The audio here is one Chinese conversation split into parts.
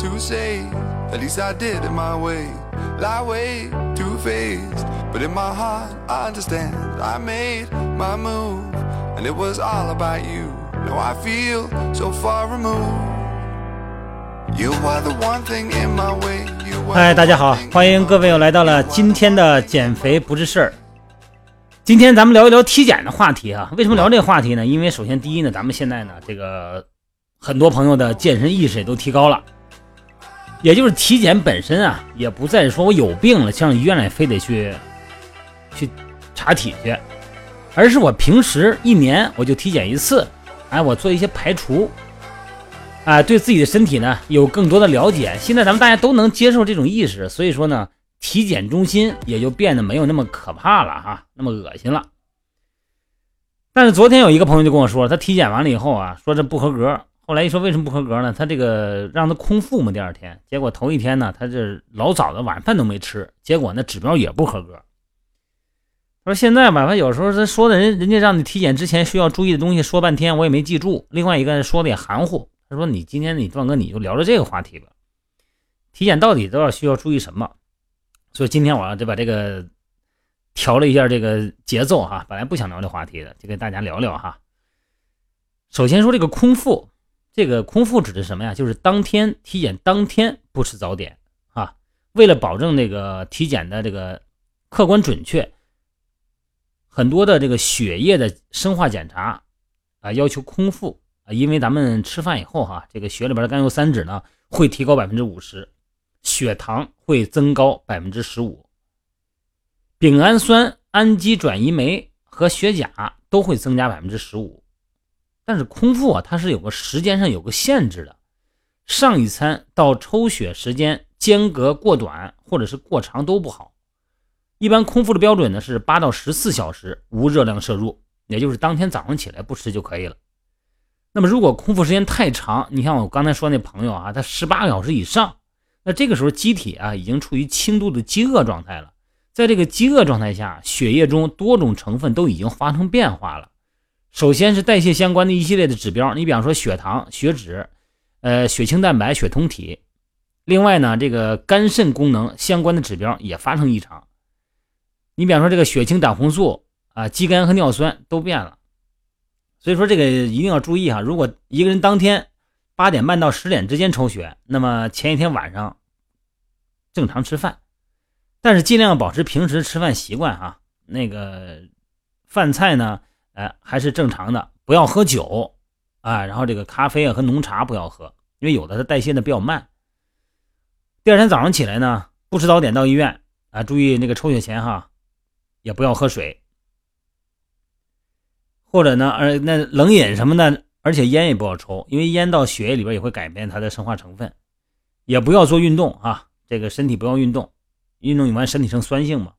to say. At least I did in my way. Lie way too faced. But in my heart, I understand. I made my move. And it was all about you. Now I feel so far removed. You are the one thing in my way. You are 嗨，the 大家好欢迎各位又来到了今天的减肥不是事儿。今天咱们聊一聊体检的话题啊。为什么聊这个话题呢？因为首先第一呢，咱们现在呢，这个很多朋友的健身意识也都提高了，也就是体检本身啊，也不再说我有病了上医院来非得去去查体去，而是我平时一年我就体检一次，哎，我做一些排除，啊，对自己的身体呢有更多的了解。现在咱们大家都能接受这种意识，所以说呢，体检中心也就变得没有那么可怕了哈，那么恶心了。但是昨天有一个朋友就跟我说，他体检完了以后啊，说这不合格。后来一说为什么不合格呢？他这个让他空腹嘛，第二天，结果头一天呢，他这老早的晚饭都没吃，结果呢指标也不合格。他说现在吧，他有时候他说的人，人家让你体检之前需要注意的东西说半天，我也没记住。另外一个说的也含糊，他说你今天你壮哥你就聊聊这个话题吧，体检到底都要需要注意什么？所以今天我要就把这个调了一下这个节奏哈，本来不想聊这话题的，就跟大家聊聊哈。首先说这个空腹，这个空腹指的是什么呀？就是当天体检当天不吃早点啊，为了保证这个体检的这个客观准确，很多的这个血液的生化检查啊要求空腹啊，因为咱们吃饭以后哈，这个血里边的甘油三酯呢会提高百分之五十，血糖会增高百分之十五，丙氨酸氨基转移酶和血钾都会增加百分之十五。但是空腹啊，它是有个时间上有个限制的，上一餐到抽血时间间隔过短或者是过长都不好。一般空腹的标准呢是八到十四小时无热量摄入，也就是当天早上起来不吃就可以了。那么如果空腹时间太长，你像我刚才说那朋友啊，他十八个小时以上，那这个时候机体啊已经处于轻度的饥饿状态了。在这个饥饿状态下，血液中多种成分都已经发生变化了。首先是代谢相关的一系列的指标，你比方说血糖、血脂、呃血清蛋白、血酮体。另外呢，这个肝肾功能相关的指标也发生异常。你比方说这个血清胆红素啊、肌酐和尿酸都变了。所以说这个一定要注意哈，如果一个人当天八点半到十点之间抽血，那么前一天晚上正常吃饭，但是尽量保持平时吃饭习惯哈。那个饭菜呢？哎，还是正常的，不要喝酒啊，然后这个咖啡啊和浓茶不要喝，因为有的它代谢的比较慢。第二天早上起来呢，不吃早点到医院啊，注意那个抽血前哈，也不要喝水，或者呢，呃，那冷饮什么的，而且烟也不要抽，因为烟到血液里边也会改变它的生化成分。也不要做运动啊，这个身体不要运动，运动完身体生酸性嘛，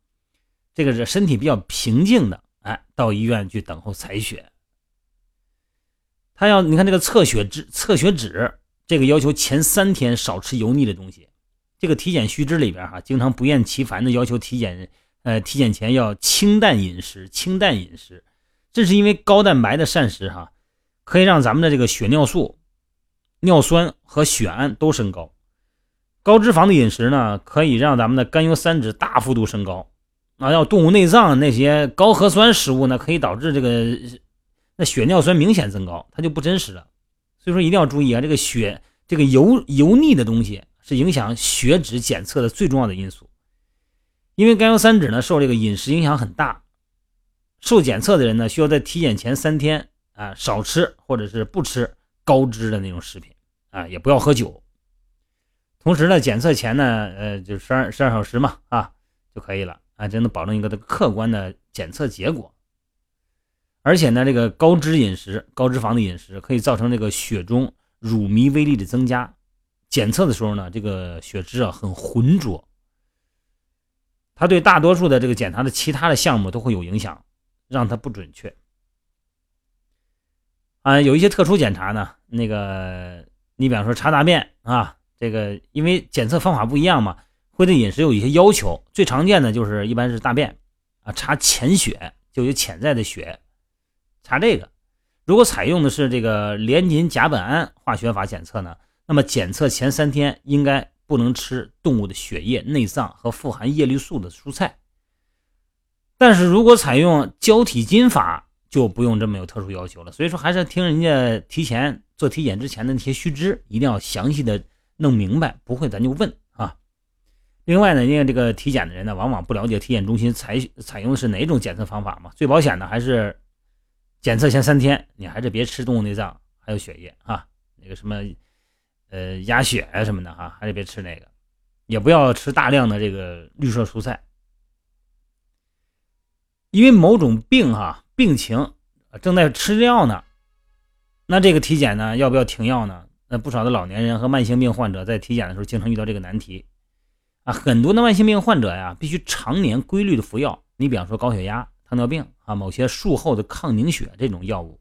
这个是身体比较平静的。哎，到医院去等候采血。他要你看这个测血脂，测血脂这个要求前三天少吃油腻的东西。这个体检须知里边哈，经常不厌其烦的要求体检，呃，体检前要清淡饮食，清淡饮食。这是因为高蛋白的膳食哈，可以让咱们的这个血尿素、尿酸和血氨都升高。高脂肪的饮食呢，可以让咱们的甘油三酯大幅度升高。啊，要动物内脏那些高核酸食物呢，可以导致这个那血尿酸明显增高，它就不真实了。所以说一定要注意啊，这个血这个油油腻的东西是影响血脂检测的最重要的因素。因为甘油三酯呢受这个饮食影响很大，受检测的人呢需要在体检前三天啊少吃或者是不吃高脂的那种食品啊，也不要喝酒。同时呢，检测前呢，呃，就十二十二小时嘛啊就可以了。啊，真能保证一个的客观的检测结果。而且呢，这个高脂饮食、高脂肪的饮食可以造成这个血中乳糜微粒的增加。检测的时候呢，这个血脂啊很浑浊，它对大多数的这个检查的其他的项目都会有影响，让它不准确。啊，有一些特殊检查呢，那个你比方说查大便啊，这个因为检测方法不一样嘛。会对饮食有一些要求，最常见的就是一般是大便啊，查潜血就有潜在的血，查这个。如果采用的是这个联锦甲苯胺化学法检测呢，那么检测前三天应该不能吃动物的血液、内脏和富含叶绿素的蔬菜。但是如果采用胶体金法，就不用这么有特殊要求了。所以说，还是要听人家提前做体检之前的那些须知，一定要详细的弄明白，不会咱就问。另外呢，因为这个体检的人呢，往往不了解体检中心采采用的是哪种检测方法嘛。最保险的还是检测前三天，你还是别吃动物内脏还有血液啊，那个什么呃鸭血啊什么的哈，还是别吃那个，也不要吃大量的这个绿色蔬菜，因为某种病哈病情正在吃药呢，那这个体检呢要不要停药呢？那不少的老年人和慢性病患者在体检的时候经常遇到这个难题。很多的慢性病患者呀，必须常年规律的服药。你比方说高血压、糖尿病啊，某些术后的抗凝血这种药物，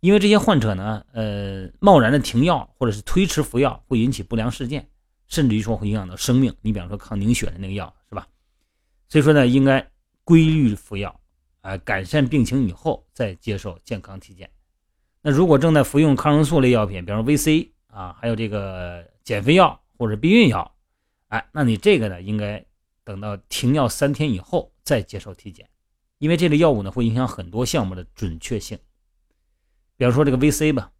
因为这些患者呢，呃，贸然的停药或者是推迟服药，会引起不良事件，甚至于说会影响到生命。你比方说抗凝血的那个药，是吧？所以说呢，应该规律服药，啊，改善病情以后再接受健康体检。那如果正在服用抗生素类药品，比方说 VC 啊，还有这个减肥药或者避孕药。哎，那你这个呢，应该等到停药三天以后再接受体检，因为这类药物呢会影响很多项目的准确性。比方说这个 VC 吧，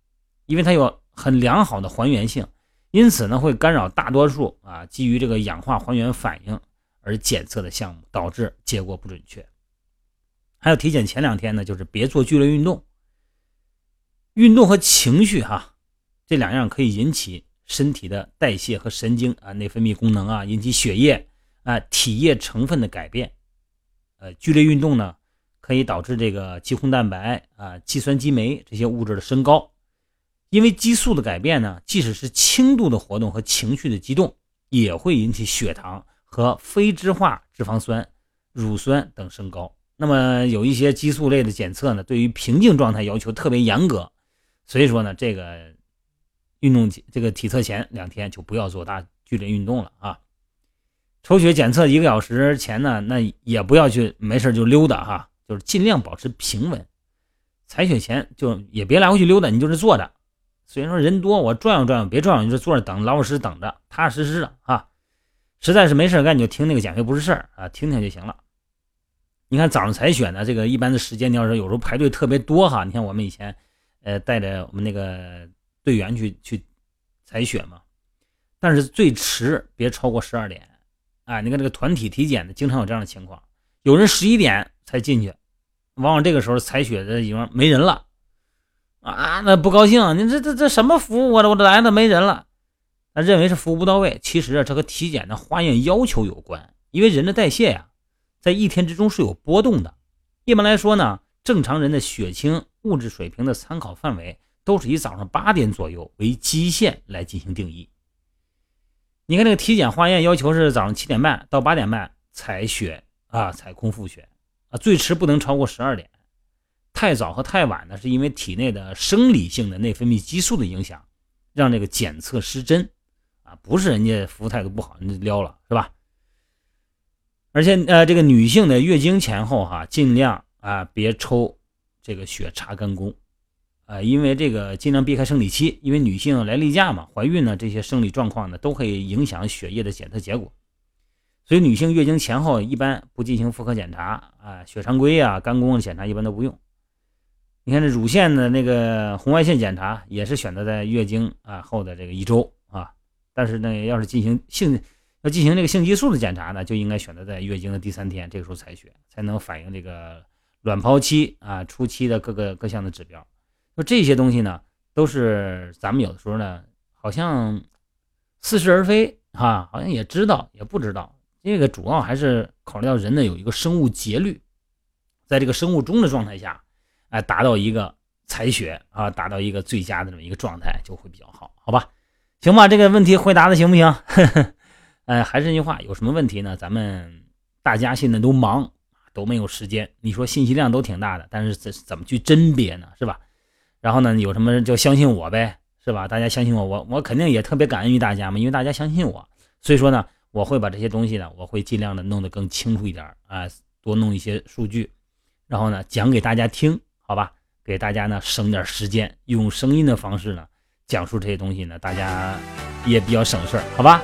因为它有很良好的还原性，因此呢会干扰大多数啊基于这个氧化还原反应而检测的项目，导致结果不准确。还有体检前两天呢，就是别做剧烈运动，运动和情绪哈这两样可以引起。身体的代谢和神经啊，内分泌功能啊，引起血液啊体液成分的改变。呃，剧烈运动呢，可以导致这个肌红蛋白啊、肌酸激酶这些物质的升高。因为激素的改变呢，即使是轻度的活动和情绪的激动，也会引起血糖和非脂化脂肪酸、乳酸等升高。那么有一些激素类的检测呢，对于平静状态要求特别严格。所以说呢，这个。运动这个体测前两天就不要做大剧烈运动了啊！抽血检测一个小时前呢，那也不要去没事就溜达哈，就是尽量保持平稳。采血前就也别来回去溜达，你就是坐着。虽然说人多，我转悠转悠，别转悠，你就坐着等，老老实实等着，踏踏实实的啊。实在是没事干，你就听那个减肥不是事儿啊，听听就行了。你看早上采血呢，这个一般的时间，你要是有时候排队特别多哈，你看我们以前呃带着我们那个。队员去去采血嘛，但是最迟别超过十二点。哎，你看这个团体体检的，经常有这样的情况，有人十一点才进去，往往这个时候采血的已经没人了啊，那不高兴，你这这这什么服务啊？我来了没人了，那认为是服务不到位。其实啊，这和体检的化验要求有关，因为人的代谢呀，在一天之中是有波动的。一般来说呢，正常人的血清物质水平的参考范围。都是以早上八点左右为基线来进行定义。你看这个体检化验要求是早上七点半到八点半采血啊，采空腹血啊，最迟不能超过十二点。太早和太晚呢，是因为体内的生理性的内分泌激素的影响，让这个检测失真啊，不是人家服务态度不好，人家撩了是吧？而且呃，这个女性的月经前后哈，尽量啊别抽这个血查肝功。呃，因为这个尽量避开生理期，因为女性来例假嘛，怀孕呢，这些生理状况呢都可以影响血液的检测结果，所以女性月经前后一般不进行妇科检查啊，血常规啊、肝功的检查一般都不用。你看这乳腺的那个红外线检查也是选择在月经啊后的这个一周啊，但是呢，要是进行性要进行这个性激素的检查呢，就应该选择在月经的第三天，这个时候采血才能反映这个卵泡期啊初期的各个各项的指标。说这些东西呢，都是咱们有的时候呢，好像似是而非哈，好像也知道也不知道。这个主要还是考虑到人呢有一个生物节律，在这个生物钟的状态下，哎，达到一个采血啊，达到一个最佳的这么一个状态就会比较好，好吧？行吧，这个问题回答的行不行？呃，还是那句话，有什么问题呢？咱们大家现在都忙，都没有时间。你说信息量都挺大的，但是怎怎么去甄别呢？是吧？然后呢，有什么就相信我呗，是吧？大家相信我，我我肯定也特别感恩于大家嘛，因为大家相信我，所以说呢，我会把这些东西呢，我会尽量的弄得更清楚一点啊，多弄一些数据，然后呢讲给大家听，好吧？给大家呢省点时间，用声音的方式呢讲述这些东西呢，大家也比较省事儿，好吧？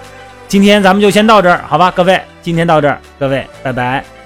今天咱们就先到这儿，好吧，各位，今天到这儿，各位，拜拜。